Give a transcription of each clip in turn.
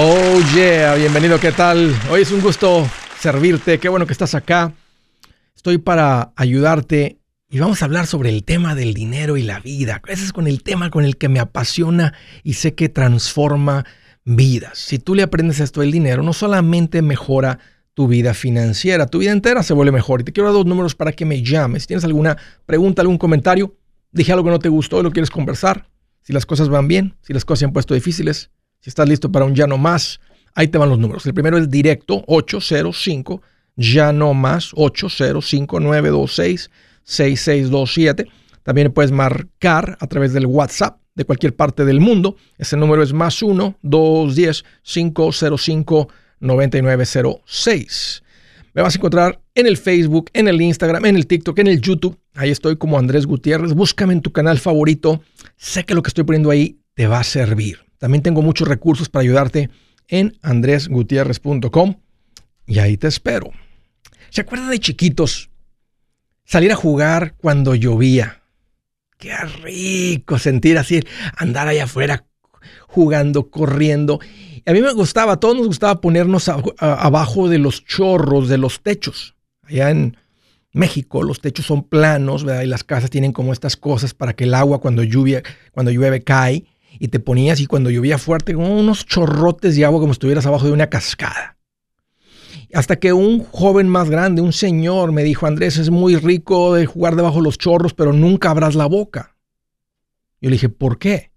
Oh yeah, bienvenido, ¿qué tal? Hoy es un gusto servirte, qué bueno que estás acá. Estoy para ayudarte y vamos a hablar sobre el tema del dinero y la vida. Ese es con el tema con el que me apasiona y sé que transforma vidas. Si tú le aprendes esto del dinero, no solamente mejora tu vida financiera, tu vida entera se vuelve mejor. Y te quiero dar dos números para que me llames. Si tienes alguna pregunta, algún comentario, dije algo que no te gustó y lo quieres conversar, si las cosas van bien, si las cosas se han puesto difíciles, si estás listo para un ya no más, ahí te van los números. El primero es directo 805 ya no más 805 926 6627. También puedes marcar a través del WhatsApp de cualquier parte del mundo. Ese número es más 1 210 505 9906. Me vas a encontrar en el Facebook, en el Instagram, en el TikTok, en el YouTube. Ahí estoy como Andrés Gutiérrez. Búscame en tu canal favorito. Sé que lo que estoy poniendo ahí te va a servir. También tengo muchos recursos para ayudarte en andresgutierrez.com y ahí te espero. ¿Se acuerdan de chiquitos? Salir a jugar cuando llovía. Qué rico sentir así, andar allá afuera jugando, corriendo. A mí me gustaba, a todos nos gustaba ponernos abajo de los chorros de los techos. Allá en México los techos son planos, ¿verdad? Y las casas tienen como estas cosas para que el agua cuando lluvia, cuando llueve cae y te ponías y cuando llovía fuerte como unos chorrotes de agua como si estuvieras abajo de una cascada. Hasta que un joven más grande, un señor, me dijo, Andrés, es muy rico de jugar debajo de los chorros, pero nunca abras la boca. Yo le dije, ¿por qué?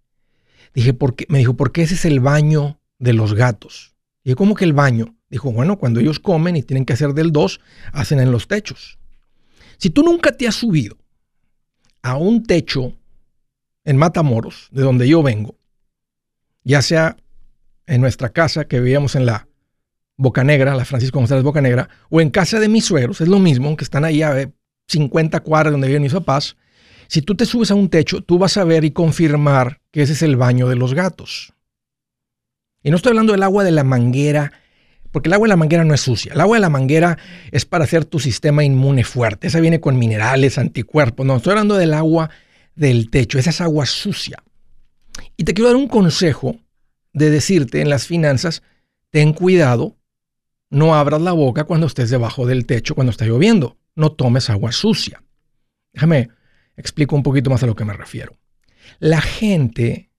Dije, ¿por qué? Me dijo, porque ese es el baño de los gatos. Y ¿cómo que el baño? Dijo, bueno, cuando ellos comen y tienen que hacer del dos, hacen en los techos. Si tú nunca te has subido a un techo en Matamoros, de donde yo vengo, ya sea en nuestra casa que vivíamos en la Boca Negra, la Francisco González Boca Negra, o en casa de mis suegros, es lo mismo, que están ahí a 50 cuadras donde viven mis papás. Si tú te subes a un techo, tú vas a ver y confirmar que ese es el baño de los gatos. Y no estoy hablando del agua de la manguera, porque el agua de la manguera no es sucia. El agua de la manguera es para hacer tu sistema inmune fuerte. Esa viene con minerales, anticuerpos. No, estoy hablando del agua del techo. Esa es agua sucia. Y te quiero dar un consejo de decirte en las finanzas, ten cuidado, no abras la boca cuando estés debajo del techo, cuando está lloviendo. No tomes agua sucia. Déjame explico un poquito más a lo que me refiero. La gente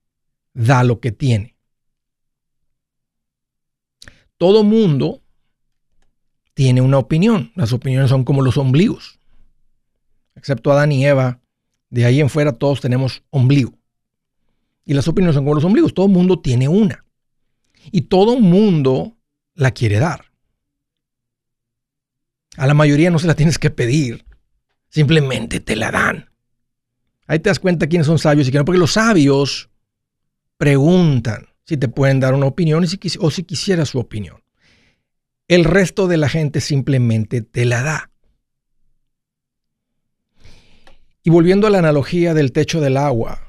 da lo que tiene. Todo mundo tiene una opinión. Las opiniones son como los ombligos. Excepto Adán y Eva, de ahí en fuera todos tenemos ombligo. Y las opiniones son como los ombligos. Todo mundo tiene una. Y todo mundo la quiere dar. A la mayoría no se la tienes que pedir. Simplemente te la dan. Ahí te das cuenta quiénes son sabios y quiénes no. Porque los sabios preguntan si te pueden dar una opinión o si quisiera su opinión. El resto de la gente simplemente te la da. Y volviendo a la analogía del techo del agua,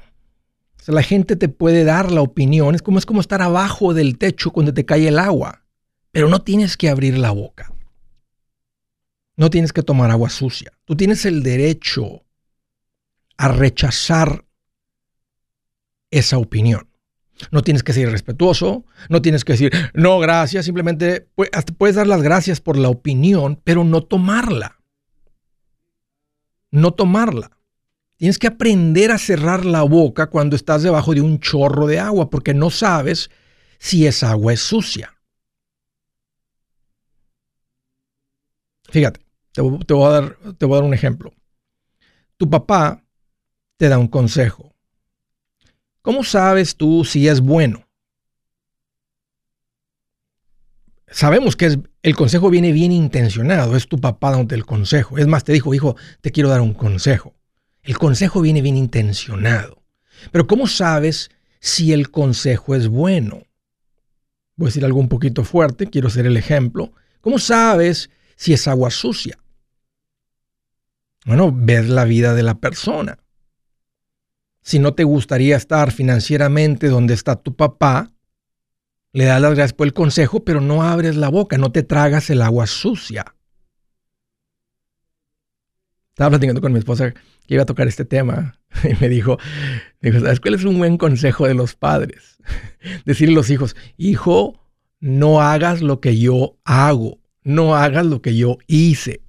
la gente te puede dar la opinión, es como, es como estar abajo del techo cuando te cae el agua, pero no tienes que abrir la boca. No tienes que tomar agua sucia. Tú tienes el derecho a rechazar esa opinión. No tienes que ser respetuoso, no tienes que decir, no, gracias, simplemente puedes dar las gracias por la opinión, pero no tomarla. No tomarla. Tienes que aprender a cerrar la boca cuando estás debajo de un chorro de agua, porque no sabes si esa agua es sucia. Fíjate, te, voy a dar, te dar un ejemplo. Tu papá te da un consejo ¿Cómo sabes tú si es bueno? Sabemos que es, el consejo viene bien intencionado, es tu papá dándote el consejo. Es más, te dijo, hijo, te quiero dar un consejo. El consejo viene bien intencionado. Pero ¿cómo sabes si el consejo es bueno? Voy a decir algo un poquito fuerte, quiero ser el ejemplo. ¿Cómo sabes si es agua sucia? Bueno, ver la vida de la persona si no te gustaría estar financieramente donde está tu papá, le das las gracias por el consejo, pero no abres la boca, no te tragas el agua sucia. Estaba platicando con mi esposa que iba a tocar este tema y me dijo, dijo, ¿sabes cuál es un buen consejo de los padres? Decirle a los hijos, hijo, no hagas lo que yo hago, no hagas lo que yo hice.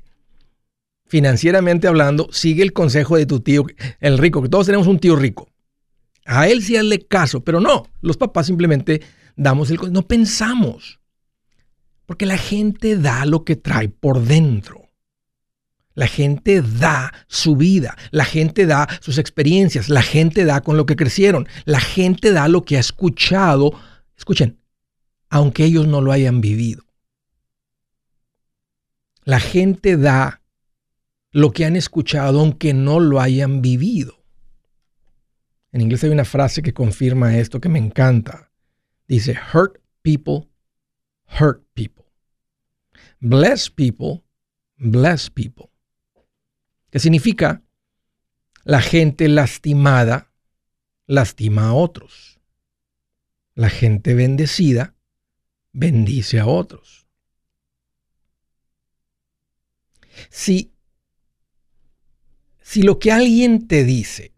Financieramente hablando, sigue el consejo de tu tío, el rico, que todos tenemos un tío rico. A él sí hazle caso, pero no, los papás simplemente damos el no pensamos. Porque la gente da lo que trae por dentro. La gente da su vida, la gente da sus experiencias, la gente da con lo que crecieron, la gente da lo que ha escuchado, escuchen, aunque ellos no lo hayan vivido. La gente da lo que han escuchado aunque no lo hayan vivido. En inglés hay una frase que confirma esto que me encanta. Dice, hurt people, hurt people. Bless people, bless people que significa la gente lastimada lastima a otros. La gente bendecida bendice a otros. Si, si lo que alguien te dice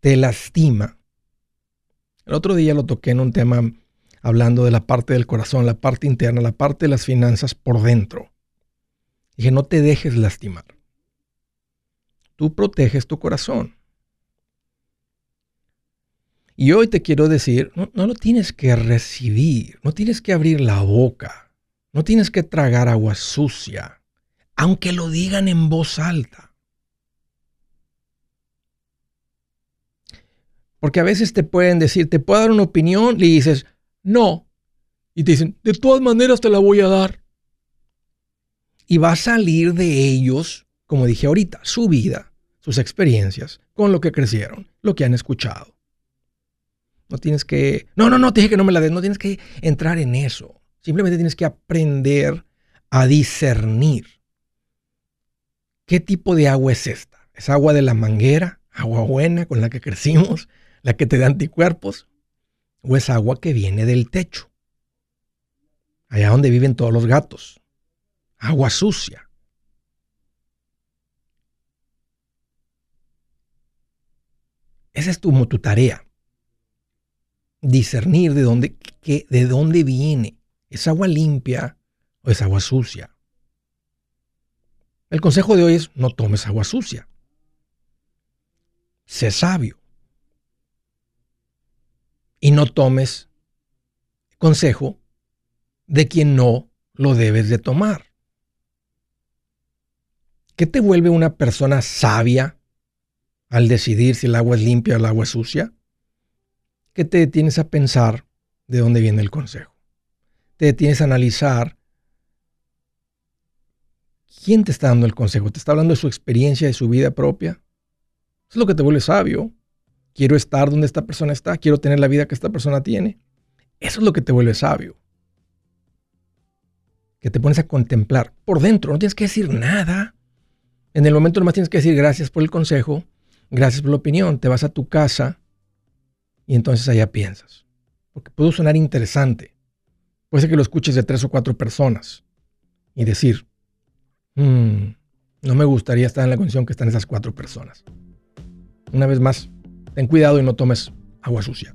te lastima, el otro día lo toqué en un tema hablando de la parte del corazón, la parte interna, la parte de las finanzas por dentro. Dije, no te dejes lastimar. Tú proteges tu corazón. Y hoy te quiero decir, no, no, lo tienes que recibir, no tienes que abrir la boca, no tienes que tragar agua sucia, aunque lo digan en voz alta. Porque a veces te pueden decir, te puedo dar una opinión, y dices, no. Y te dicen, de todas maneras te la voy a dar y va a salir de ellos, como dije ahorita, su vida, sus experiencias, con lo que crecieron, lo que han escuchado. No tienes que, no, no, no, te dije que no me la des, no tienes que entrar en eso. Simplemente tienes que aprender a discernir. ¿Qué tipo de agua es esta? ¿Es agua de la manguera? ¿Agua buena con la que crecimos? ¿La que te da anticuerpos? ¿O es agua que viene del techo? Allá donde viven todos los gatos agua sucia. Esa es tu, tu tarea. Discernir de dónde, de dónde viene. ¿Es agua limpia o es agua sucia? El consejo de hoy es no tomes agua sucia. Sé sabio. Y no tomes consejo de quien no lo debes de tomar. ¿Qué te vuelve una persona sabia al decidir si el agua es limpia o el agua es sucia? ¿Qué te detienes a pensar de dónde viene el consejo? Te detienes a analizar quién te está dando el consejo. ¿Te está hablando de su experiencia, de su vida propia? Es lo que te vuelve sabio. Quiero estar donde esta persona está, quiero tener la vida que esta persona tiene. Eso es lo que te vuelve sabio. Que te pones a contemplar por dentro, no tienes que decir nada. En el momento nomás tienes que decir gracias por el consejo, gracias por la opinión. Te vas a tu casa y entonces allá piensas. Porque puede sonar interesante. Puede ser que lo escuches de tres o cuatro personas y decir, mm, no me gustaría estar en la condición que están esas cuatro personas. Una vez más, ten cuidado y no tomes agua sucia.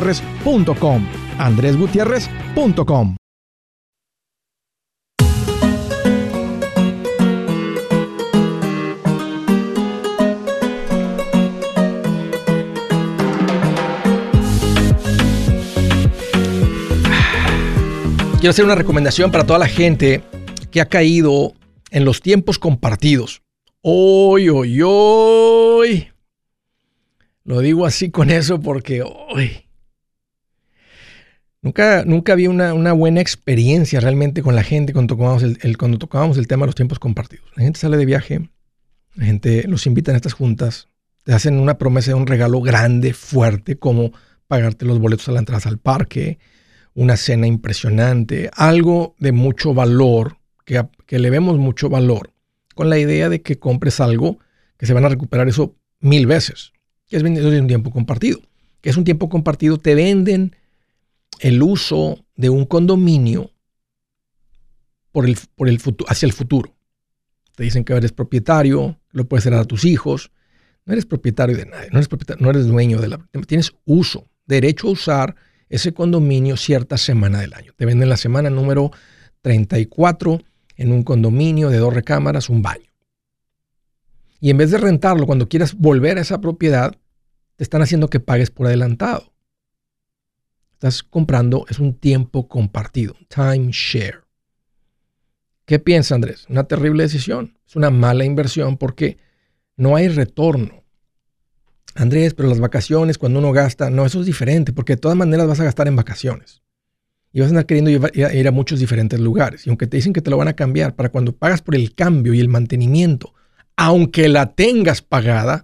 andresgutierrez.com. andresgutierrez.com. Quiero hacer una recomendación para toda la gente que ha caído en los tiempos compartidos. Hoy, hoy, hoy. Lo digo así con eso porque hoy. Nunca, nunca había una, buena experiencia realmente con la gente cuando tocábamos el, cuando tocábamos el tema de los tiempos compartidos. La gente sale de viaje, la gente los invita a estas juntas, te hacen una promesa de un regalo grande, fuerte, como pagarte los boletos a la entrada al parque, una cena impresionante, algo de mucho valor, que, que le vemos mucho valor, con la idea de que compres algo que se van a recuperar eso mil veces que es de un tiempo compartido. Que es un tiempo compartido, te venden el uso de un condominio por el, por el hacia el futuro. Te dicen que eres propietario, lo puedes heredar a tus hijos. No eres propietario de nadie, no eres, no eres dueño de la... Tienes uso, derecho a usar ese condominio cierta semana del año. Te venden la semana número 34 en un condominio de dos recámaras, un baño. Y en vez de rentarlo, cuando quieras volver a esa propiedad, te están haciendo que pagues por adelantado. Estás comprando, es un tiempo compartido, timeshare. ¿Qué piensa Andrés? Una terrible decisión. Es una mala inversión porque no hay retorno. Andrés, pero las vacaciones, cuando uno gasta, no, eso es diferente, porque de todas maneras vas a gastar en vacaciones. Y vas a andar queriendo ir a muchos diferentes lugares. Y aunque te dicen que te lo van a cambiar, para cuando pagas por el cambio y el mantenimiento, aunque la tengas pagada,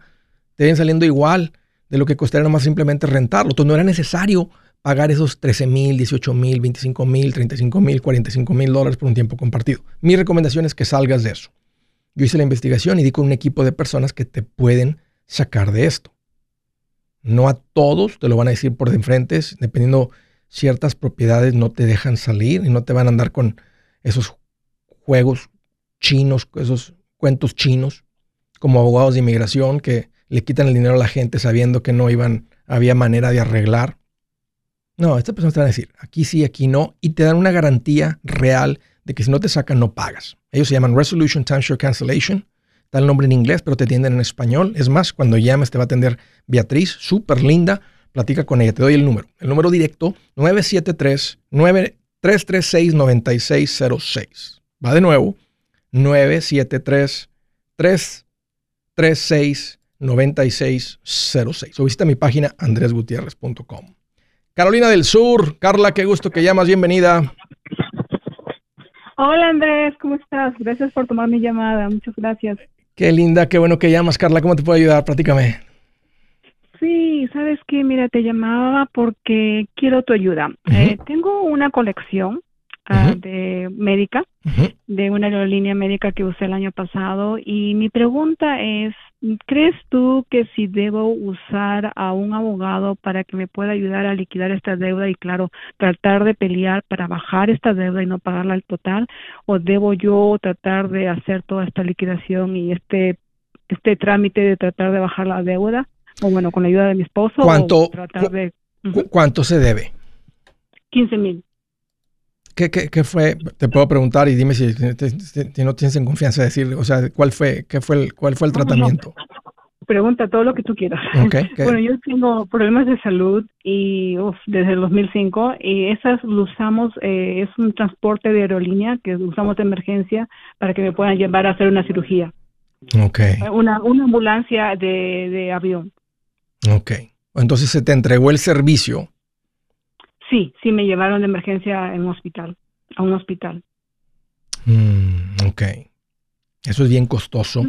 te ven saliendo igual de lo que costaría nomás simplemente rentarlo. Entonces no era necesario pagar esos 13 mil, 18 mil, 25 mil, 35 mil, 45 mil dólares por un tiempo compartido. Mi recomendación es que salgas de eso. Yo hice la investigación y di con un equipo de personas que te pueden sacar de esto. No a todos te lo van a decir por de enfrente, dependiendo ciertas propiedades no te dejan salir y no te van a andar con esos juegos chinos, esos cuentos chinos como abogados de inmigración que le quitan el dinero a la gente sabiendo que no iban, había manera de arreglar. No, estas personas te van a decir, aquí sí, aquí no, y te dan una garantía real de que si no te sacan, no pagas. Ellos se llaman Resolution Timeshare Cancellation. Está el nombre en inglés, pero te atienden en español. Es más, cuando llames te va a atender Beatriz, súper linda. Platica con ella. Te doy el número. El número directo, 973-336-9606. Va de nuevo, 973 336 9606. O visita mi página andresgutierrez.com. Carolina del Sur, Carla, qué gusto que llamas, bienvenida. Hola Andrés, ¿cómo estás? Gracias por tomar mi llamada, muchas gracias. Qué linda, qué bueno que llamas, Carla, ¿cómo te puedo ayudar? Platícame. Sí, sabes que, mira, te llamaba porque quiero tu ayuda. Eh, tengo una colección Ah, de médica, de una aerolínea médica que usé el año pasado. Y mi pregunta es, ¿crees tú que si debo usar a un abogado para que me pueda ayudar a liquidar esta deuda y, claro, tratar de pelear para bajar esta deuda y no pagarla al total? ¿O debo yo tratar de hacer toda esta liquidación y este, este trámite de tratar de bajar la deuda? O bueno, con la ayuda de mi esposo. ¿Cuánto, ¿cuánto se debe? 15 mil. ¿Qué, qué, fue? Te puedo preguntar y dime si, no tienes en confianza de decir, o sea, ¿cuál fue, qué fue el, cuál fue el tratamiento? Pregunta todo lo que tú quieras. bueno, yo tengo problemas de salud y desde el 2005 y esas lo usamos, eh, es un transporte de aerolínea que usamos de emergencia para que me puedan llevar a hacer una cirugía. Ok. Una, una ambulancia de, de avión. Ok. Entonces se te entregó el servicio Sí, sí, me llevaron de emergencia en un hospital, a un hospital. Mm, ok. Eso es bien costoso.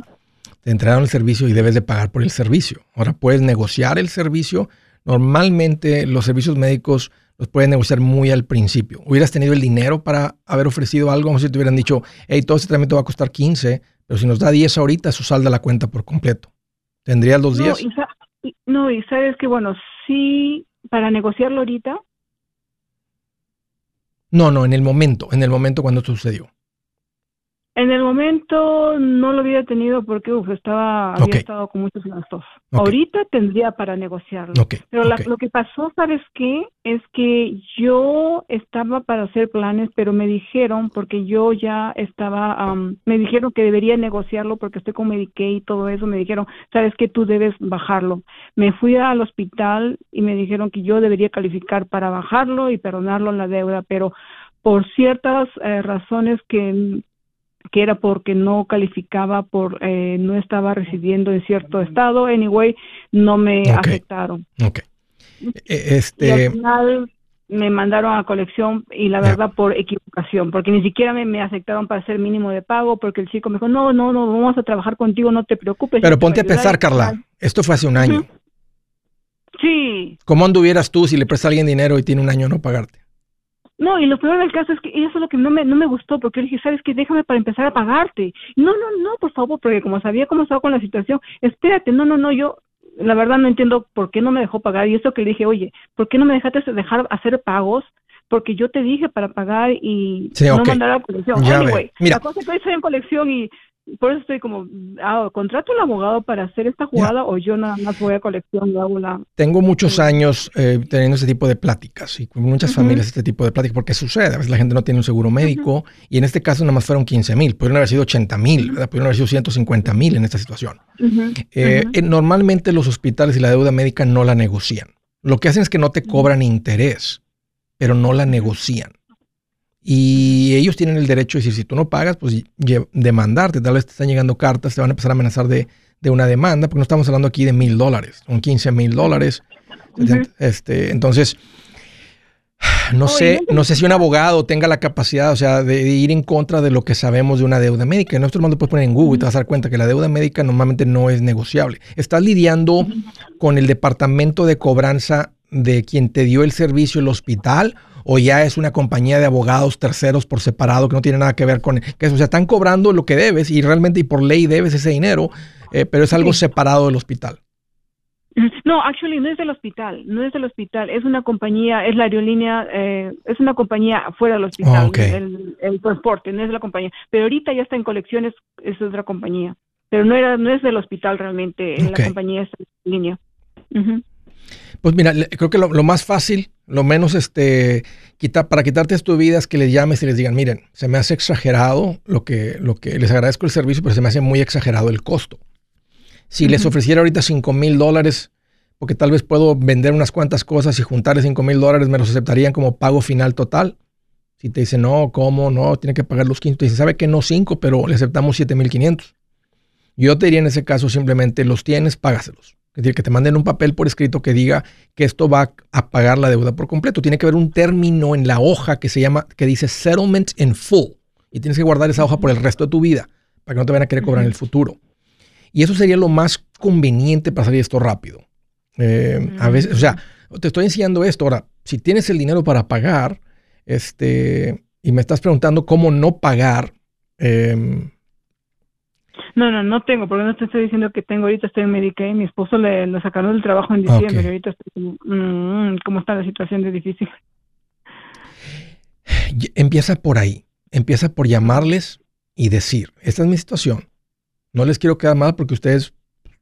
Te entregaron el servicio y debes de pagar por el servicio. Ahora puedes negociar el servicio. Normalmente los servicios médicos los puedes negociar muy al principio. Hubieras tenido el dinero para haber ofrecido algo, como si te hubieran dicho, hey, todo este tratamiento va a costar 15, pero si nos da 10 ahorita, eso salda la cuenta por completo. ¿Tendrías los 10? No, y sabes que, bueno, sí, para negociarlo ahorita. No, no, en el momento, en el momento cuando sucedió. En el momento no lo había tenido porque estaba, había estado con muchos gastos. Ahorita tendría para negociarlo. Pero lo que pasó, ¿sabes qué? Es que yo estaba para hacer planes, pero me dijeron, porque yo ya estaba, me dijeron que debería negociarlo porque estoy con Medicaid y todo eso, me dijeron, ¿sabes qué? Tú debes bajarlo. Me fui al hospital y me dijeron que yo debería calificar para bajarlo y perdonarlo en la deuda, pero por ciertas eh, razones que que era porque no calificaba por eh, no estaba residiendo en cierto estado. Anyway no me aceptaron Ok. E, este y al final me mandaron a colección y la verdad por equivocación porque ni siquiera me, aceptaron para hacer mínimo de pago porque el chico me dijo no no no vamos a trabajar contigo no te preocupes pero ponte a pensar Carla esto fue hace un año. Sí. Cómo anduvieras tú si le prestas a alguien dinero y tiene un año no pagarte no, y lo peor del caso es que eso es lo que no me, no me gustó, porque yo dije, ¿sabes qué? Déjame para empezar a pagarte. No, no, no, por favor, porque como sabía cómo estaba con la situación, espérate, no, no, no, yo la verdad no entiendo por qué no me dejó pagar. Y eso que le dije, oye, ¿por qué no me dejaste dejar hacer pagos? Porque yo te dije para pagar y no mandar a colección. anyway, la cosa es que estoy en colección y por eso estoy como, ah, contrato al abogado para hacer esta jugada o yo nada más voy a colección y hago la... Tengo muchos años eh, teniendo este tipo de pláticas y con muchas familias este tipo de pláticas porque sucede, a veces la gente no tiene un seguro médico y en este caso nada más fueron 15 mil, pudieron haber sido 80 mil, pudieron haber sido 150 mil en esta situación. Eh, eh, normalmente los hospitales y la deuda médica no la negocian. Lo que hacen es que no te cobran interés, pero no la negocian. Y ellos tienen el derecho de decir, si tú no pagas, pues demandarte. Tal vez te están llegando cartas, te van a empezar a amenazar de, una demanda, porque no estamos hablando aquí de mil dólares, son 15 mil dólares. este, entonces, no sé, no sé si un abogado tenga la capacidad, o sea, de, ir en contra de lo que sabemos de una deuda médica. En nuestro mundo puedes poner en Google y te vas a dar cuenta que la deuda médica normalmente no es negociable. Estás lidiando con el departamento de cobranza de quien te dio el servicio, el hospital, o ya es una compañía de abogados terceros por separado que no tiene nada que ver con que eso. O sea, están cobrando lo que debes y realmente y por ley debes ese dinero, eh, pero es algo separado del hospital. No, actually no es del hospital, no es del hospital, es una compañía, es la aerolínea, eh, es una compañía fuera del hospital, oh, el, transporte, no es la compañía, pero ahorita ya está en colecciones, es otra compañía, pero no era, no es del hospital realmente, la compañía es en línea. Pues mira, creo que lo, más fácil, lo menos este, para quitarte tu vida es que les llames y les digan, miren, se me hace exagerado lo que, lo que les agradezco el servicio, pero se me hace muy exagerado el costo. Si les ofreciera ahorita 5 mil dólares, porque tal vez puedo vender unas cuantas cosas y juntarle 5 mil dólares, me los aceptarían como pago final total. Si te dicen, no, ¿cómo? No, tiene que pagar los 15. Te dicen, ¿sabe que no 5, pero le aceptamos 7 mil 500? Yo te diría en ese caso simplemente, los tienes, págaselos. Es decir, que te manden un papel por escrito que diga que esto va a pagar la deuda por completo. Tiene que haber un término en la hoja que se llama, que dice settlement in full. Y tienes que guardar esa hoja por el resto de tu vida para que no te vayan a querer cobrar en el futuro. Y eso sería lo más conveniente para salir esto rápido. Eh, a veces, o sea, te estoy enseñando esto. Ahora, si tienes el dinero para pagar, este, y me estás preguntando cómo no pagar, eh, no, no, no tengo, porque no te estoy diciendo que tengo ahorita, estoy en Medicaid, mi esposo le, sacaron del trabajo en diciembre, y ahorita estoy como, mm, ¿cómo está la situación de difícil? Empieza por ahí, empieza por llamarles y decir, esta es mi situación, no les quiero quedar mal porque ustedes,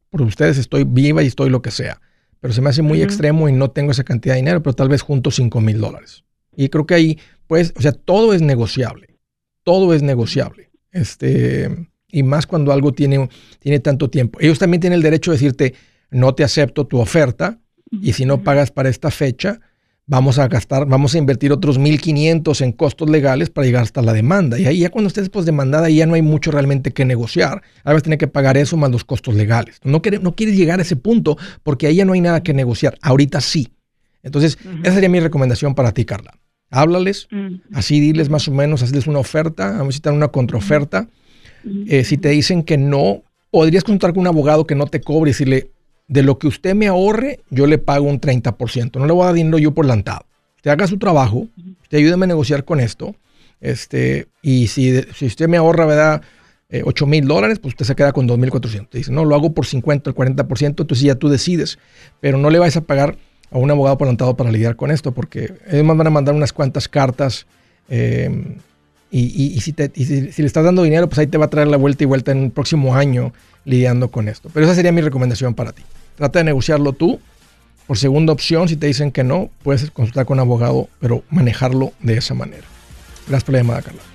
por ustedes estoy viva y estoy lo que sea, pero se me hace muy extremo y no tengo esa cantidad de dinero, pero tal vez junto 5 mil dólares. Y creo que ahí, pues, o sea, todo es negociable, todo es negociable. Este, y más cuando algo tiene, tiene tanto tiempo. Ellos también tienen el derecho de decirte, no te acepto tu oferta y si no pagas para esta fecha, vamos a gastar, vamos a invertir otros 1.500 en costos legales para llegar hasta la demanda. Y ahí ya cuando estés pues demandada, ya no hay mucho realmente que negociar. A veces tiene que pagar eso más los costos legales. No, no quieres llegar a ese punto porque ahí ya no hay nada que negociar. Ahorita sí. Entonces, esa sería mi recomendación para ti, Carla. Háblales, así diles más o menos, hazles una oferta, a te dan una contraoferta. Eh, si te dicen que no, podrías consultar con un abogado que no te cobre y decirle, de lo que usted me ahorre, yo le pago un 30%. No le voy a dar dinero yo por lantado. Usted haga su trabajo, usted ayúdeme a negociar con esto. Este, y si, si usted me ahorra, ¿verdad? 8 eh, mil dólares, pues usted se queda con 2.400. Dice, no, lo hago por 50 o 40%, entonces ya tú decides. Pero no le vais a pagar a un abogado plantado para lidiar con esto, porque ellos van a mandar unas cuantas cartas. Eh, y, si, si, le estás dando dinero, pues ahí te va a traer la vuelta y vuelta en un próximo año lidiando con esto. Pero esa sería mi recomendación para ti. Trata de negociarlo tú. Por segunda opción, si te dicen que no, puedes consultar con un abogado, pero manejarlo de esa manera. Gracias por la llamada, Carla.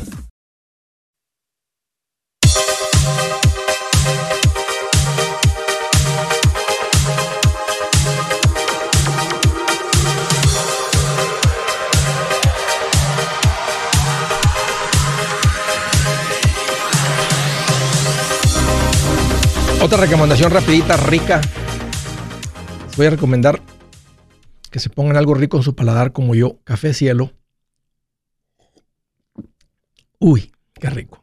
Otra recomendación rapidita, rica. Voy a recomendar que se pongan algo rico en su paladar como yo, café cielo. Uy, qué rico.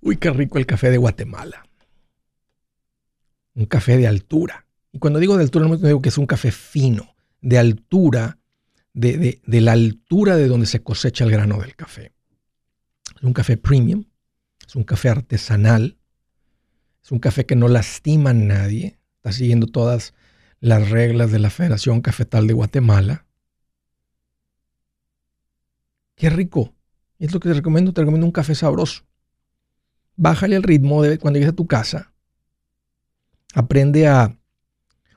Uy, qué rico el café de Guatemala. Un café de altura. Y cuando digo de altura, no digo que es un café fino, de altura, de la altura de donde se cosecha el grano del café. Es un café premium, es un café artesanal, es un café que no lastima a nadie. Está siguiendo todas las reglas de la Federación Cafetal de Guatemala. Qué rico. Es lo que te recomiendo. Te recomiendo un café sabroso. Bájale el ritmo de cuando llegues a tu casa. Aprende a...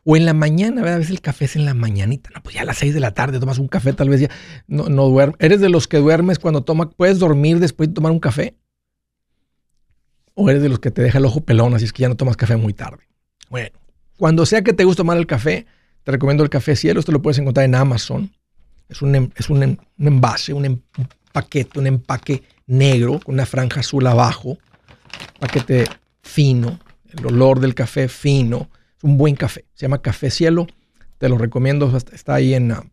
O en la mañana, a veces el café es en la mañanita. No, pues ya a las seis de la tarde tomas un café, tal vez ya no, no duermes. ¿Eres de los que duermes cuando tomas, puedes dormir después de tomar un café? O eres de los que te deja el ojo pelón, así es que ya no tomas café muy tarde. Bueno, cuando sea que te guste tomar el café, te recomiendo el café cielo. Esto lo puedes encontrar en Amazon. Es un, em, es un, em, envase, un, em, un, paquete, un empaque negro con una franja azul abajo. Paquete fino, el olor del café fino. Es un buen café. Se llama Café Cielo. Te lo recomiendo. Está ahí en, ah,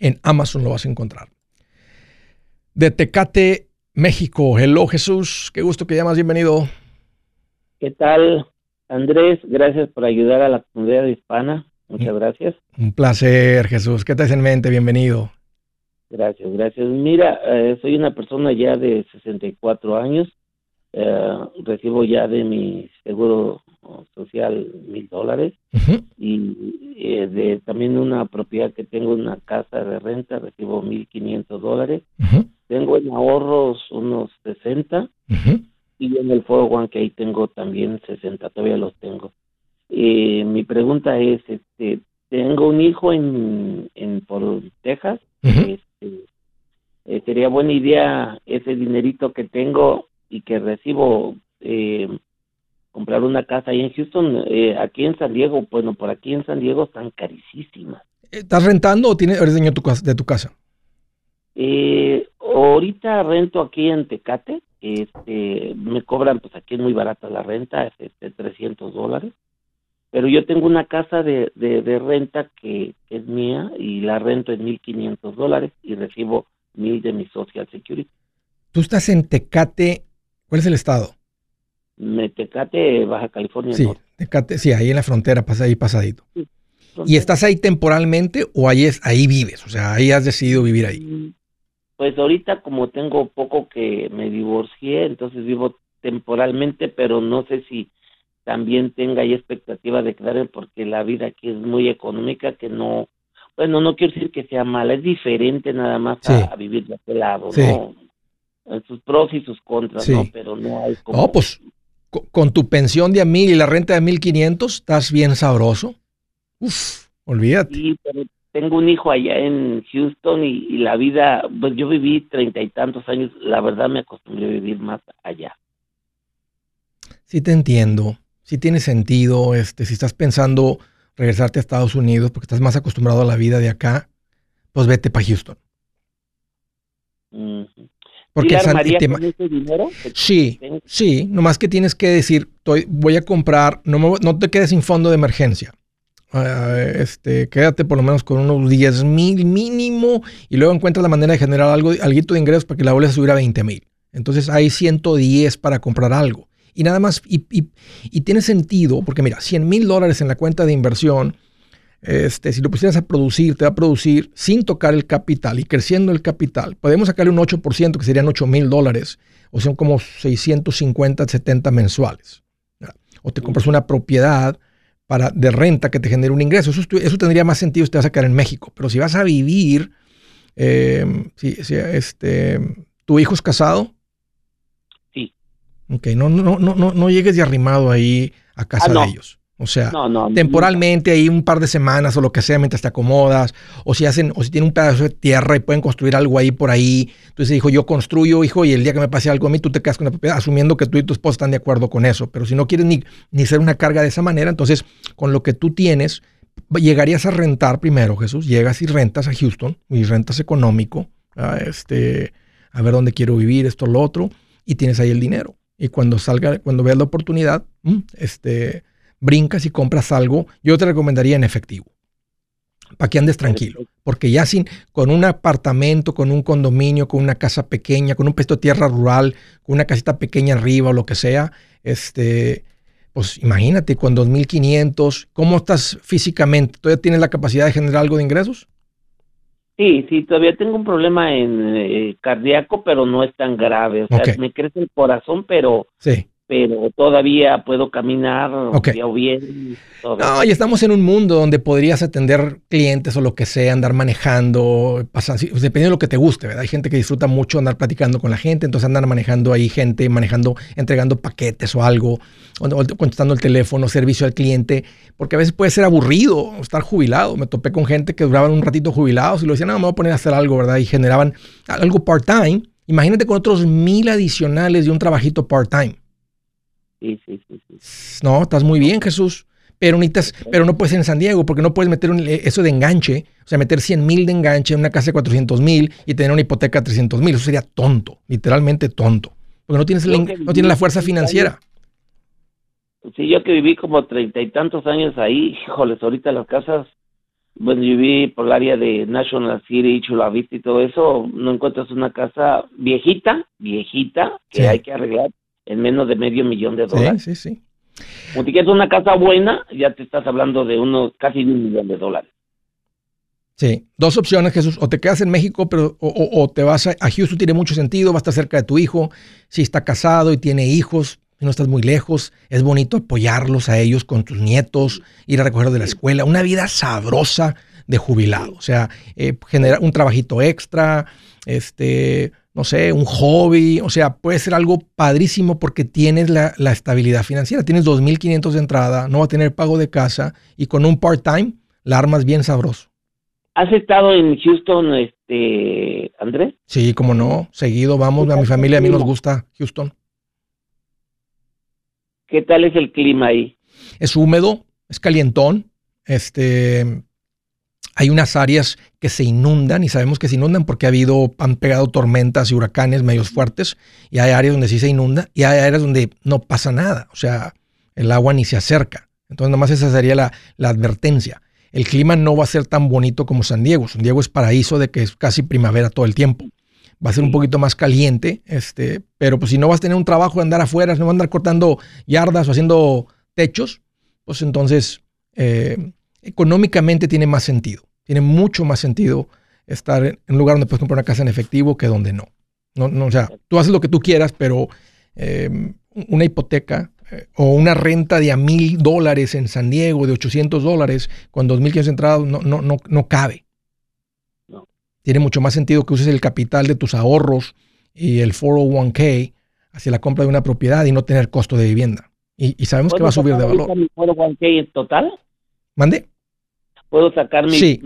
en Amazon, lo vas a encontrar. De Tecate México. Hello Jesús, qué gusto que llamas, bienvenido. ¿Qué tal, Andrés? Gracias por ayudar a la comunidad hispana. Muchas gracias. Un placer, Jesús. ¿Qué te hace en mente? Bienvenido. Gracias, gracias. Mira, eh, soy una persona ya de 64 años. Eh, recibo ya de mi seguro social mil dólares. Y eh, de también una propiedad que tengo una casa de renta recibo mil quinientos dólares. Tengo en ahorros unos 60 y en el foro one que ahí tengo también 60, todavía los tengo. Eh, mi pregunta es, este, tengo un hijo en, en por Texas, este, eh, sería buena idea ese dinerito que tengo y que recibo eh, comprar una casa ahí en Houston, aquí en San Diego, bueno, por aquí en San Diego están carísimas. ¿Estás rentando o tienes, eres dueño de tu casa? Eh, ahorita rento aquí en Tecate, este, me cobran, pues aquí es muy barata la renta, es este, 300 dólares, pero yo tengo una casa de, de, renta que es mía y la rento en 1.500 dólares y recibo mil de mi Social Security. Tú estás en Tecate, ¿cuál es el estado? Tecate, Baja California. Sí, Tecate, sí, ahí en la frontera, pasa ahí pasadito. ¿Y estás ahí temporalmente o ahí, es, ahí vives? O sea, ahí has decidido vivir ahí. Mm, Pues ahorita como tengo poco que me divorcié, entonces vivo temporalmente, pero no sé si también tenga ahí expectativa de quedarme porque la vida aquí es muy económica que no, bueno, no quiero decir que sea mala, es diferente nada más a, vivir de aquel lado, ¿no? Sus pros y sus contras, ¿no? Pero no hay como... No, pues con tu pensión de a mil y la renta de mil quinientos, estás bien sabroso. Uf, olvídate. Sí, pero tengo un hijo allá en Houston y, la vida, pues yo viví treinta y tantos años, la verdad me acostumbré a vivir más allá. Sí te entiendo, sí tiene sentido, este, si estás pensando regresarte a Estados Unidos porque estás más acostumbrado a la vida de acá, pues vete para Houston. Porque ese dinero? Sí, sí, nomás que tienes que decir, voy a comprar, no, no te quedes sin fondo de emergencia. Ah, este, quédate por lo menos con unos 10 mil mínimo y luego encuentras la manera de generar algo, algo de ingresos para que la vuelvas a subir a 20 mil. Entonces hay 110 para comprar algo. Y nada más, y, y tiene sentido, porque mira, 100 mil dólares en la cuenta de inversión este, si lo pusieras a producir, te va a producir sin tocar el capital y creciendo el capital. Podemos sacarle un 8%, que serían 8 mil dólares, o son como 650, 70 mensuales. O te compras una propiedad para, de renta que te genere un ingreso. Eso, eso tendría más sentido si te vas a quedar en México. Pero si vas a vivir, em, si, este, ¿tu hijo es casado? Sí. Ok, no, no, no, no, no llegues de arrimado ahí a casa ah, de ellos. O sea, temporalmente ahí un par de semanas o lo que sea mientras te acomodas, o si hacen, o si tienen un pedazo de tierra y pueden construir algo ahí por ahí. Entonces dijo, yo construyo, hijo, y el día que me pase algo a mí, tú te quedas con la propiedad, asumiendo que tú y tu esposa están de acuerdo con eso. Pero si no quieres ni, ni ser una carga de esa manera, entonces con lo que tú tienes, llegarías a rentar primero, Jesús. Llegas y rentas a Houston, y rentas económico, a, este, a ver dónde quiero vivir, esto, lo otro, y tienes ahí el dinero. Y cuando salga, cuando veas la oportunidad, mm, este brincas y compras algo, yo te recomendaría en efectivo. Para que andes tranquilo. Porque ya sin, con un apartamento, con un condominio, con una casa pequeña, con un pesto de tierra rural, con una casita pequeña arriba o lo que sea, este, pues imagínate, con 2.500, ¿cómo estás físicamente? ¿Todavía tienes la capacidad de generar algo de ingresos? Sí, sí, todavía tengo un problema en eh, cardíaco, pero no es tan grave. O sea, me crece el corazón, pero sí pero todavía puedo caminar o bien. No, y estamos en un mundo donde podrías atender clientes o lo que sea, andar manejando, pasar, pues, dependiendo de lo que te guste, ¿verdad? Hay gente que disfruta mucho andar platicando con la gente, entonces andar manejando ahí gente, manejando, entregando paquetes o algo, o, contestando el teléfono, servicio al cliente, porque a veces puede ser aburrido estar jubilado. Me topé con gente que duraban un ratito jubilados y lo decían, no, me voy a poner a hacer algo, ¿verdad? Y generaban algo part-time. Imagínate con otros mil adicionales de un trabajito part-time. Sí, sí, sí, No, estás muy bien, Jesús. Pero, necesitas, pero no puedes ir en San Diego porque no puedes meter eso de enganche, o sea, meter 100 mil de enganche en una casa de 400 mil y tener una hipoteca de 300 mil. Eso sería tonto, literalmente tonto. Porque no tienes, no tienes la fuerza financiera. Sí, yo que viví como treinta y tantos años ahí, híjoles, ahorita las casas, bueno, yo viví por el área de National City, Chula Vista y todo eso, no encuentras una casa viejita, viejita, que hay que arreglar, en menos de medio millón de dólares. Sí, sí, sí. Como si quieres una casa buena, ya te estás hablando de unos casi un millón de dólares. Sí, dos opciones, Jesús. O te quedas en México, pero o, te vas a, a, Houston, tiene mucho sentido, va a estar cerca de tu hijo. Si está casado y tiene hijos, no estás muy lejos, es bonito apoyarlos a ellos con tus nietos, ir a recogerlos de la escuela, una vida sabrosa de jubilado. O sea, eh, generar un trabajito extra, este, no sé, un hobby, o sea, puede ser algo padrísimo porque tienes la, estabilidad financiera, tienes 2.500 de entrada, no va a tener pago de casa y con un part-time la armas bien sabroso. ¿Has estado en Houston, este, Andrés? Sí, como no, seguido vamos, a mi familia, a mí nos gusta Houston. ¿Qué tal es el clima ahí? Es húmedo, es calientón, este, hay unas áreas que se inundan y sabemos que se inundan porque ha habido, han pegado tormentas y huracanes medios fuertes y hay áreas donde sí se inunda y hay áreas donde no pasa nada, o sea, el agua ni se acerca. Entonces, nomás esa sería la, advertencia. El clima no va a ser tan bonito como San Diego. San Diego es paraíso de que es casi primavera todo el tiempo. Va a ser un poquito más caliente, este, pero pues si no vas a tener un trabajo de andar afuera, no vas a andar cortando yardas o haciendo techos, pues entonces eh, económicamente tiene más sentido. Tiene mucho más sentido estar en un lugar donde puedes comprar una casa en efectivo que donde no. No, no o sea, tú haces lo que tú quieras, pero em, una hipoteca eh, o una renta de a mil dólares en San Diego, de 800 dólares, con 2.500 entradas, no, no, no, no cabe. Tiene mucho más sentido que uses el capital de tus ahorros y el 401k hacia la compra de una propiedad y no tener costo de vivienda. Y, sabemos que va a subir de valor. mi 401k en total? ¿Mande? ¿Puedo sacar mi... Sí,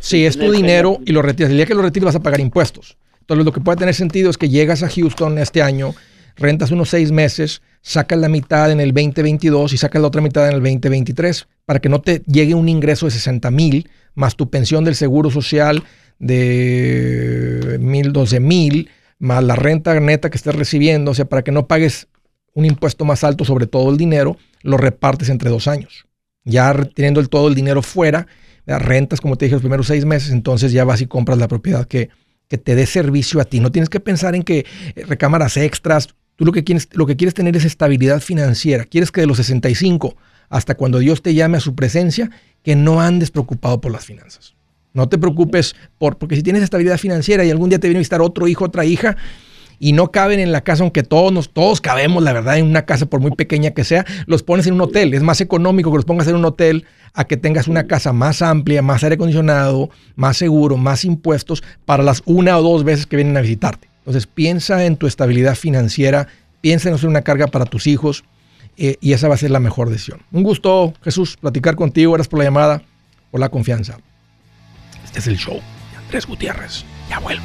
sí es tu dinero y lo retiras. El día que lo retires vas a pagar impuestos. Entonces lo que puede tener sentido es que llegas a Houston este año, rentas unos seis meses, sacas la mitad en el 2022 y sacas la otra mitad en el 2023 para que no te llegue un ingreso de 60 mil más tu pensión del seguro social de mil, doce mil, más la renta neta que estés recibiendo, o sea, para que no pagues un impuesto más alto sobre todo el dinero, lo repartes entre dos años. Ya teniendo el, todo el dinero fuera, rentas, como te dije, los primeros seis meses, entonces ya vas y compras la propiedad que, que te dé servicio a ti. No tienes que pensar en que eh, recámaras extras. Tú lo que, quieres, lo que quieres tener es estabilidad financiera. Quieres que de los 65 hasta cuando Dios te llame a su presencia, que no andes preocupado por las finanzas. No te preocupes por, porque si tienes estabilidad financiera y algún día te viene a visitar otro hijo, otra hija, y no caben en la casa, aunque todos nos, todos cabemos, la verdad, en una casa, por muy pequeña que sea, los pones en un hotel. Es más económico que los pongas en un hotel a que tengas una casa más amplia, más aire acondicionado, más seguro, más impuestos para las una o dos veces que vienen a visitarte. Entonces piensa en tu estabilidad financiera, piensa en hacer una carga para tus hijos eh, y esa va a ser la mejor decisión. Un gusto, Jesús, platicar contigo. Gracias por la llamada, por la confianza. Este es el show de Andrés Gutiérrez. Ya vuelvo.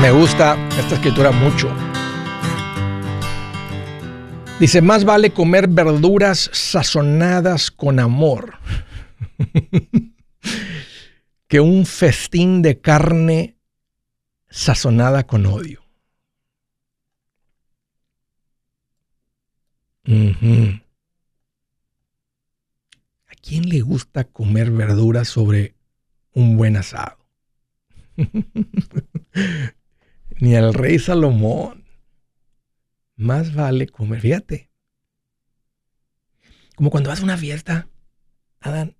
Me gusta esta escritura mucho. Dice, más vale comer verduras sazonadas con amor que un festín de carne sazonada con odio. ¿A quién le gusta comer verduras sobre un buen asado? ni al rey Salomón. Más vale comer, fíjate. Como cuando vas a una fiesta, Adán,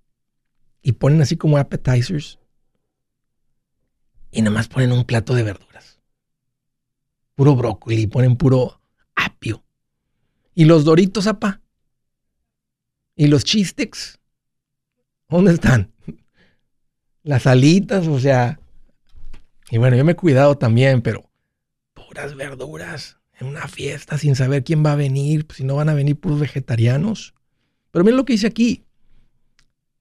y ponen así como appetizers, y nada más ponen un plato de verduras. Puro brócoli, ponen puro apio. Y los doritos, apa. Y los chistex. ¿Dónde están? Las alitas, o sea, y bueno, yo me he cuidado también, pero puras verduras en una fiesta sin saber quién va a venir, pues, si no van a venir puros vegetarianos. Pero miren lo que dice aquí.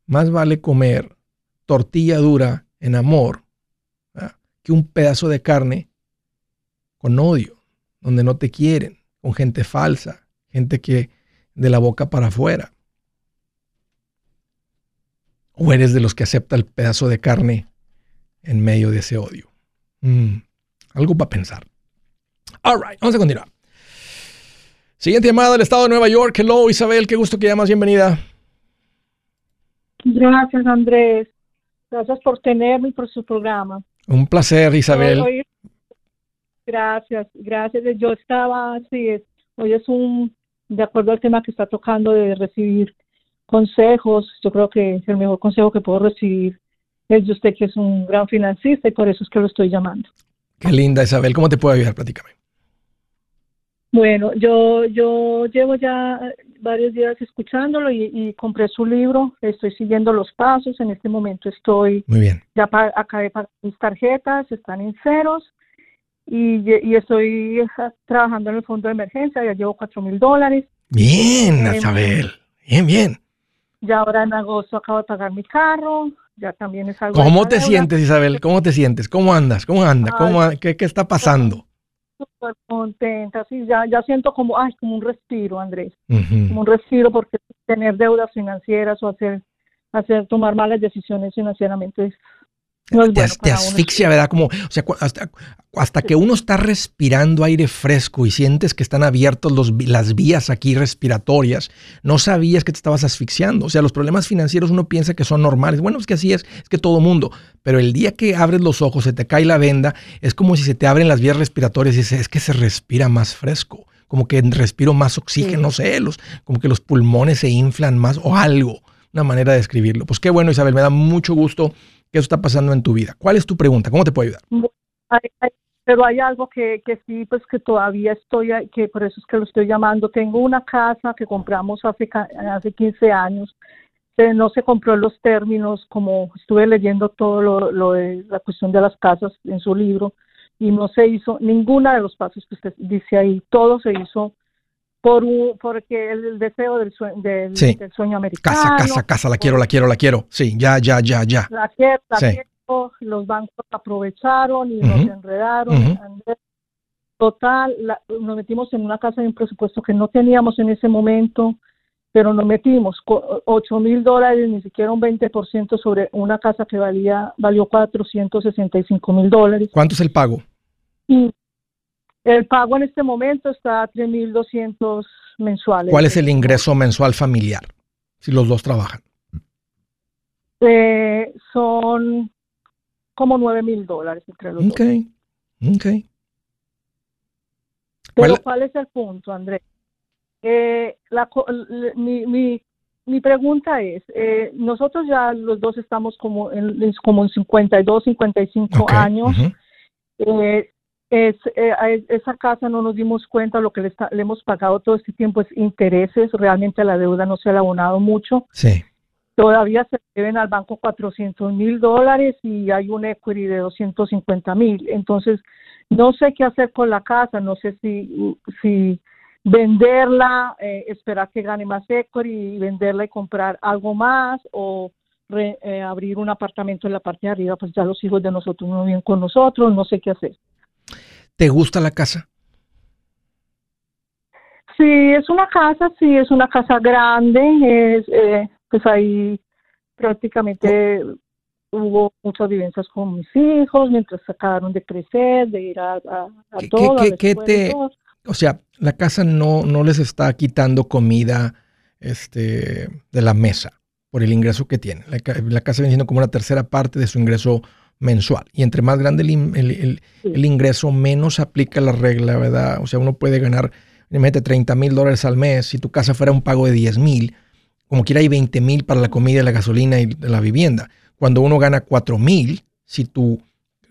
Más vale comer tortilla dura en amor que un pedazo de carne con odio, donde no te quieren, con gente falsa, gente que de la boca para afuera. O eres de los que acepta el pedazo de carne en medio de ese odio. Mm, algo para pensar. All right, vamos a continuar. Siguiente llamada del estado de Nueva York. Hello, Isabel, qué gusto que llamas. Bienvenida. Gracias, Andrés. Gracias por tenerme y por su programa. Un placer, Isabel. Gracias, gracias. Yo estaba, sí, es, hoy es un, de acuerdo al tema que está tocando de recibir consejos, yo creo que el mejor consejo que puedo recibir es de usted que es un gran financista y por eso es que lo estoy llamando. Qué linda Isabel, ¿cómo te puedo ayudar? Platícame. Bueno, yo, yo llevo ya varios días escuchándolo y, compré su libro, estoy siguiendo los pasos, en este momento estoy, Muy bien. ya acabé pagar mis tarjetas, están en ceros y, y, estoy trabajando en el fondo de emergencia, ya llevo cuatro mil dólares. Bien, em, Isabel, bien, bien. Ya ahora en agosto acabo de pagar mi carro, ya también es algo. ¿Cómo te sientes, Isabel? ¿Cómo te sientes? ¿Cómo andas? ¿Cómo anda? ¿Cómo, qué, ¿Qué está pasando? súper contenta, sí, ya, ya siento como, ay, como un respiro, Andrés, como un respiro porque tener deudas financieras o hacer, hacer tomar malas decisiones financieramente es te, asfixia, ¿verdad? Como, o sea, hasta, que uno está respirando aire fresco y sientes que están abiertos los, las vías aquí respiratorias, no sabías que te estabas asfixiando. O sea, los problemas financieros uno piensa que son normales. Bueno, es que así es, es que todo mundo. Pero el día que abres los ojos, se te cae la venda, es como si se te abren las vías respiratorias y dices, es que se respira más fresco. Como que respiro más oxígeno, no sé, los, como que los pulmones se inflan más o algo. Una manera de describirlo. Pues qué bueno, Isabel, me da mucho gusto que eso está pasando en tu vida. ¿Cuál es tu pregunta? ¿Cómo te puedo ayudar? pero hay algo que, que sí, pues que todavía estoy, que por eso es que lo estoy llamando. Tengo una casa que compramos hace, hace 15 años. no se compró en los términos, como estuve leyendo todo lo, lo de la cuestión de las casas en su libro, y no se hizo ninguna de los pasos que usted dice ahí. Todo se hizo por porque el, deseo del, del, sueño americano. Casa, casa, casa, la quiero, la quiero, la quiero. Sí, ya, ya, ya, ya. La quiero, la quiero. Los bancos aprovecharon y nos enredaron. Total, nos metimos en una casa de un presupuesto que no teníamos en ese momento, pero nos metimos 8 mil dólares, ni siquiera un 20% sobre una casa que valía valió 465 mil dólares. ¿Cuánto es el pago? Y el pago en este momento está a 3.200 mensuales. ¿Cuál es el ingreso mensual familiar si los dos trabajan? Eh, son como 9 mil dólares entre los dos. Ok, Pero ¿cuál, es el punto, Andrés? Eh, mi, mi, mi, pregunta es, eh, nosotros ya los dos estamos como en, como en 52, 55 años. eh, es, eh, esa casa no nos dimos cuenta, lo que le, hemos pagado todo este tiempo es intereses, realmente la deuda no se ha abonado mucho. Sí. Todavía se deben al banco 400 mil dólares y hay un equity de 250 mil. Entonces, no sé qué hacer con la casa, no sé si, si venderla, eh, esperar que gane más equity y venderla y comprar algo más o eh, abrir un apartamento en la parte de arriba, pues ya los hijos de nosotros no viven con nosotros, no sé qué hacer. ¿Te gusta la casa? Sí, es una casa, sí, es una casa grande, es, eh, pues ahí prácticamente hubo muchas vivencias con mis hijos mientras acabaron de crecer, de ir a, a, todo. ¿qué, te, o sea, la casa no, no les está quitando comida este, de la mesa por el ingreso que tienen. La, la casa viene siendo como una tercera parte de su ingreso mensual. Y entre más grande el, el, ingreso, menos aplica la regla, ¿verdad? O sea, uno puede ganar, mete 30 mil dólares al mes. Si tu casa fuera un pago de 10 mil, como quiera hay 20 mil para la comida, la gasolina y la vivienda. Cuando uno gana 4 mil, si tu,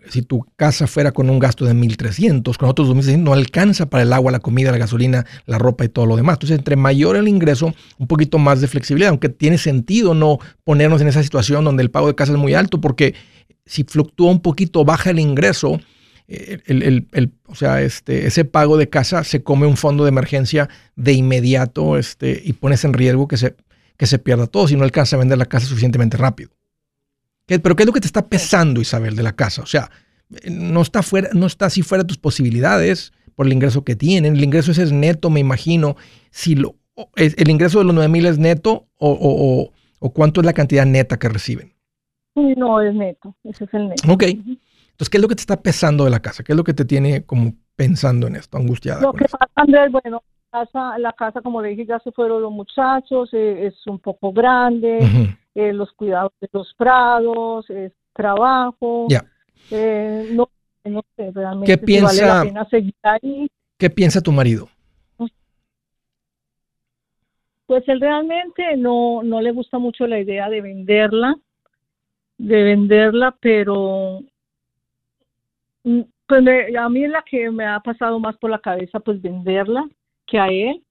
si tu casa fuera con un gasto de 1.300, con otros 2.600, no alcanza para el agua, la comida, la gasolina, la ropa y todo lo demás. Entonces, entre mayor el ingreso, un poquito más de flexibilidad, aunque tiene sentido no ponernos en esa situación donde el pago de casa es muy alto, porque si fluctúa un poquito, baja el ingreso, eh, el, o sea, este, ese pago de casa se come un fondo de emergencia de inmediato este, y pones en riesgo que se, que se pierda todo si no alcanza a vender la casa suficientemente rápido. ¿Pero qué es lo que te está pesando, Isabel, de la casa? O sea, no está, fuera, no está así fuera de tus posibilidades por el ingreso que tienen. El ingreso ese es neto, me imagino. Si lo, ¿El ingreso de los 9 mil es neto o, o cuánto es la cantidad neta que reciben? no, es neto, ese es el neto. Ok. Entonces, ¿qué es lo que te está pesando de la casa? ¿Qué es lo que te tiene como pensando en esto, angustiada? Lo que pasa, Andrés, bueno, la casa, como le dije, ya se fueron los muchachos, eh, es un poco grande, eh, los cuidados de los prados, es trabajo. Ya. Eh, no, no sé realmente ¿Qué piensa, vale la pena seguir ahí. ¿Qué piensa tu marido? Pues él realmente no, no le gusta mucho la idea de venderla, de venderla, pero mm, pues a mí es la que me ha pasado más por la cabeza, pues venderla que a él.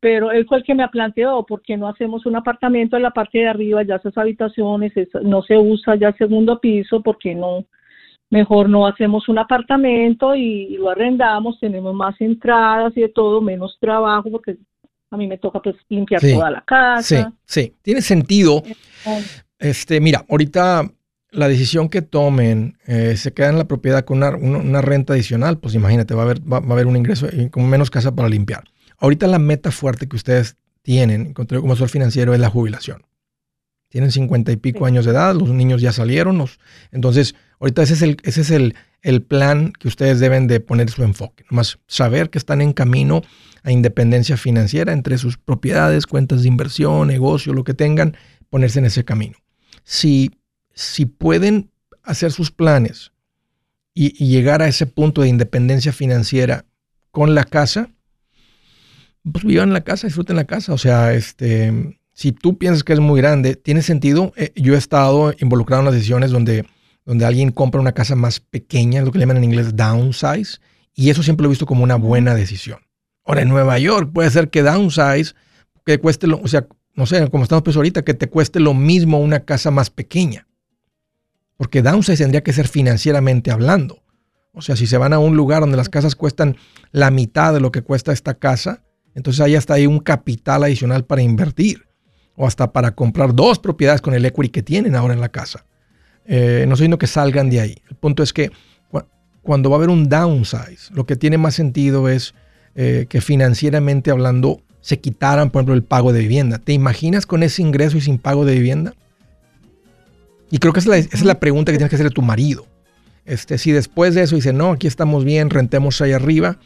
Pero él fue el que me ha planteado, ¿por qué no hacemos un apartamento en la parte de arriba, ya esas habitaciones, no se usa ya segundo piso, ¿por qué no? Mejor no hacemos un apartamento y, lo arrendamos, tenemos más entradas y de todo, menos trabajo, porque a mí me toca pues limpiar toda la casa. Sí, sí, tiene sentido. Este, mira, ahorita la decisión que tomen eh, se queda en la propiedad con una, renta adicional, pues imagínate, va a haber, va, a haber un ingreso con menos casa para limpiar. Ahorita la meta fuerte que ustedes tienen, como asesor financiero, es la jubilación. Tienen cincuenta y pico años de edad, los niños ya salieron, entonces ahorita ese es, el, ese es el, el, plan que ustedes deben de poner su enfoque. Nomás saber que están en camino a independencia financiera entre sus propiedades, cuentas de inversión, negocio, lo que tengan, ponerse en ese camino. Si si pueden hacer sus planes y, llegar a ese punto de independencia financiera con la casa, pues vivan en la casa, disfruten la casa. O sea, este, si tú piensas que es muy grande, tiene sentido. Eh, yo he estado involucrado en las decisiones donde, donde alguien compra una casa más pequeña, lo que le llaman en inglés downsize, y eso siempre lo he visto como una buena decisión. Ahora, en Nueva York puede ser que downsize, que cueste, lo, o sea, no sé, como estamos pues ahorita, que te cueste lo mismo una casa más pequeña. Porque downsize tendría que ser financieramente hablando. O sea, si se van a un lugar donde las casas cuestan la mitad de lo que cuesta esta casa, entonces ahí hasta hay un capital adicional para invertir. O hasta para comprar dos propiedades con el equity que tienen ahora en la casa. Eh, no estoy diciendo que salgan de ahí. El punto es que cuando va a haber un downsize, lo que tiene más sentido es eh, que financieramente hablando se quitaran, por ejemplo, el pago de vivienda. ¿Te imaginas con ese ingreso y sin pago de vivienda? Y creo que esa es, la, pregunta que tienes que hacer a tu marido. Este, si después de eso dice, no, aquí estamos bien, rentemos ahí arriba.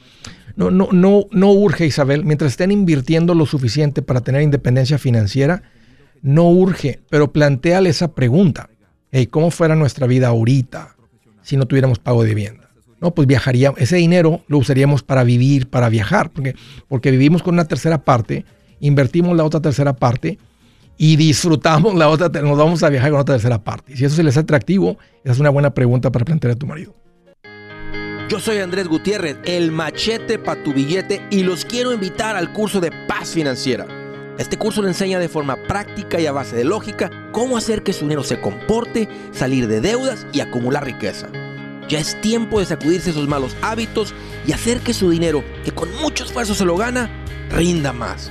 No, no, no, no urge, Isabel. Mientras estén invirtiendo lo suficiente para tener independencia financiera, no urge, pero planteale esa pregunta. ¿cómo fuera nuestra vida ahorita si no tuviéramos pago de vivienda? No, pues viajaría, ese dinero lo usaríamos para vivir, para viajar, porque, porque vivimos con una tercera parte, invertimos la otra tercera parte y disfrutamos la otra, nos vamos a viajar con otra tercera parte. Si eso se les hace atractivo, esa es una buena pregunta para plantear a tu marido. Yo soy Andrés Gutiérrez, el machete para tu billete y los quiero invitar al curso de paz financiera. Este curso le enseña de forma práctica y a base de lógica cómo hacer que su dinero se comporte, salir de deudas y acumular riqueza. Ya es tiempo de sacudirse esos malos hábitos y hacer que su dinero, que con mucho esfuerzo se lo gana, rinda más.